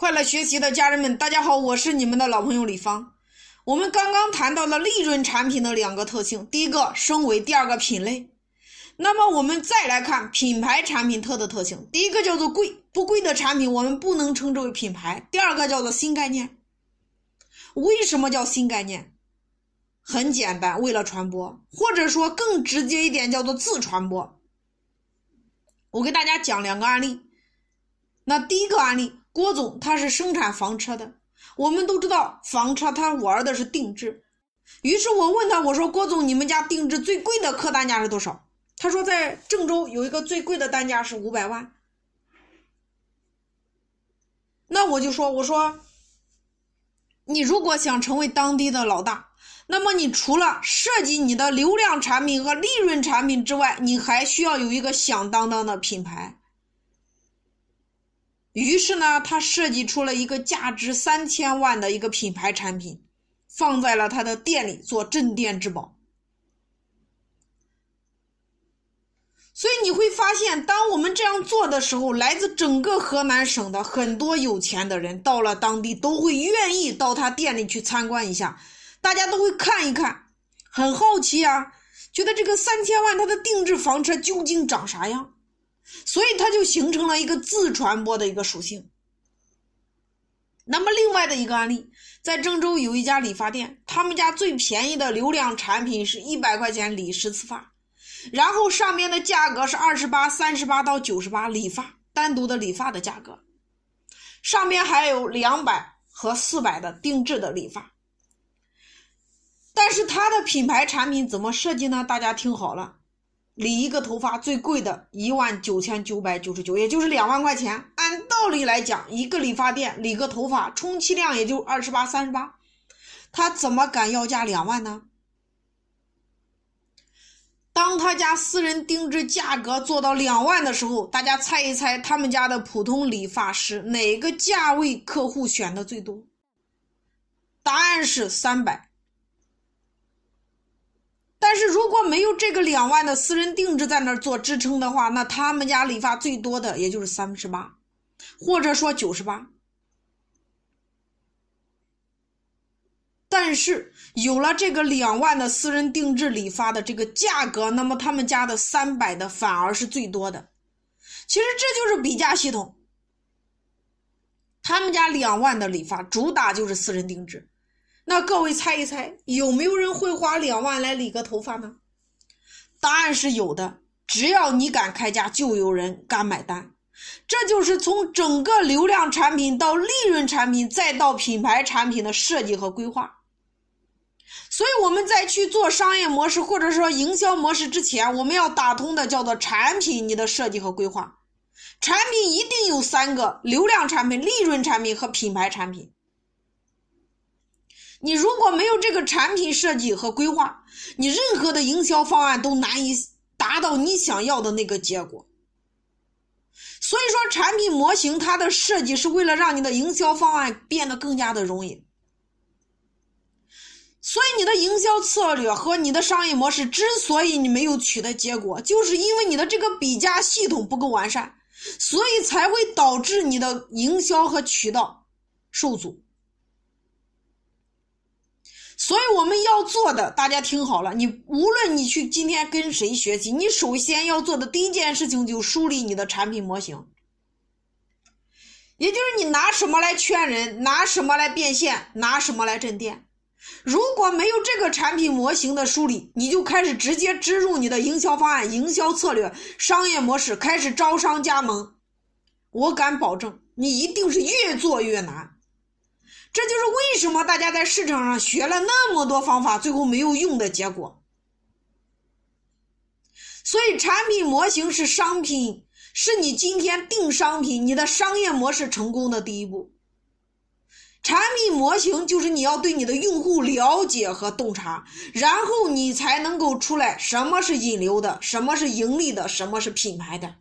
快乐学习的家人们，大家好，我是你们的老朋友李芳。我们刚刚谈到了利润产品的两个特性，第一个升维，第二个品类。那么我们再来看品牌产品特的特性，第一个叫做贵，不贵的产品我们不能称之为品牌。第二个叫做新概念。为什么叫新概念？很简单，为了传播，或者说更直接一点，叫做自传播。我给大家讲两个案例。那第一个案例。郭总他是生产房车的，我们都知道房车他玩的是定制，于是我问他，我说郭总，你们家定制最贵的客单价是多少？他说在郑州有一个最贵的单价是五百万。那我就说，我说你如果想成为当地的老大，那么你除了设计你的流量产品和利润产品之外，你还需要有一个响当当的品牌。于是呢，他设计出了一个价值三千万的一个品牌产品，放在了他的店里做镇店之宝。所以你会发现，当我们这样做的时候，来自整个河南省的很多有钱的人到了当地，都会愿意到他店里去参观一下，大家都会看一看，很好奇啊，觉得这个三千万他的定制房车究竟长啥样。所以它就形成了一个自传播的一个属性。那么另外的一个案例，在郑州有一家理发店，他们家最便宜的流量产品是一百块钱理十次发，然后上面的价格是二十八、三十八到九十八理发，单独的理发的价格，上面还有两百和四百的定制的理发。但是它的品牌产品怎么设计呢？大家听好了。理一个头发最贵的一万九千九百九十九，也就是两万块钱。按道理来讲，一个理发店理个头发，充其量也就二十八、三十八，他怎么敢要价两万呢？当他家私人定制价格做到两万的时候，大家猜一猜，他们家的普通理发师哪个价位客户选的最多？答案是三百。但是如果没有这个两万的私人定制在那儿做支撑的话，那他们家理发最多的也就是三十八，或者说九十八。但是有了这个两万的私人定制理发的这个价格，那么他们家的三百的反而是最多的。其实这就是比价系统。他们家两万的理发主打就是私人定制。那各位猜一猜，有没有人会花两万来理个头发呢？答案是有的，只要你敢开价，就有人敢买单。这就是从整个流量产品到利润产品，再到品牌产品的设计和规划。所以我们在去做商业模式或者说营销模式之前，我们要打通的叫做产品你的设计和规划。产品一定有三个：流量产品、利润产品和品牌产品。你如果没有这个产品设计和规划，你任何的营销方案都难以达到你想要的那个结果。所以说，产品模型它的设计是为了让你的营销方案变得更加的容易。所以，你的营销策略和你的商业模式之所以你没有取得结果，就是因为你的这个比价系统不够完善，所以才会导致你的营销和渠道受阻。所以我们要做的，大家听好了，你无论你去今天跟谁学习，你首先要做的第一件事情就梳理你的产品模型，也就是你拿什么来圈人，拿什么来变现，拿什么来镇店。如果没有这个产品模型的梳理，你就开始直接植入你的营销方案、营销策略、商业模式，开始招商加盟，我敢保证，你一定是越做越难。这就是为什么大家在市场上学了那么多方法，最后没有用的结果。所以，产品模型是商品，是你今天定商品、你的商业模式成功的第一步。产品模型就是你要对你的用户了解和洞察，然后你才能够出来什么是引流的，什么是盈利的，什么是品牌的。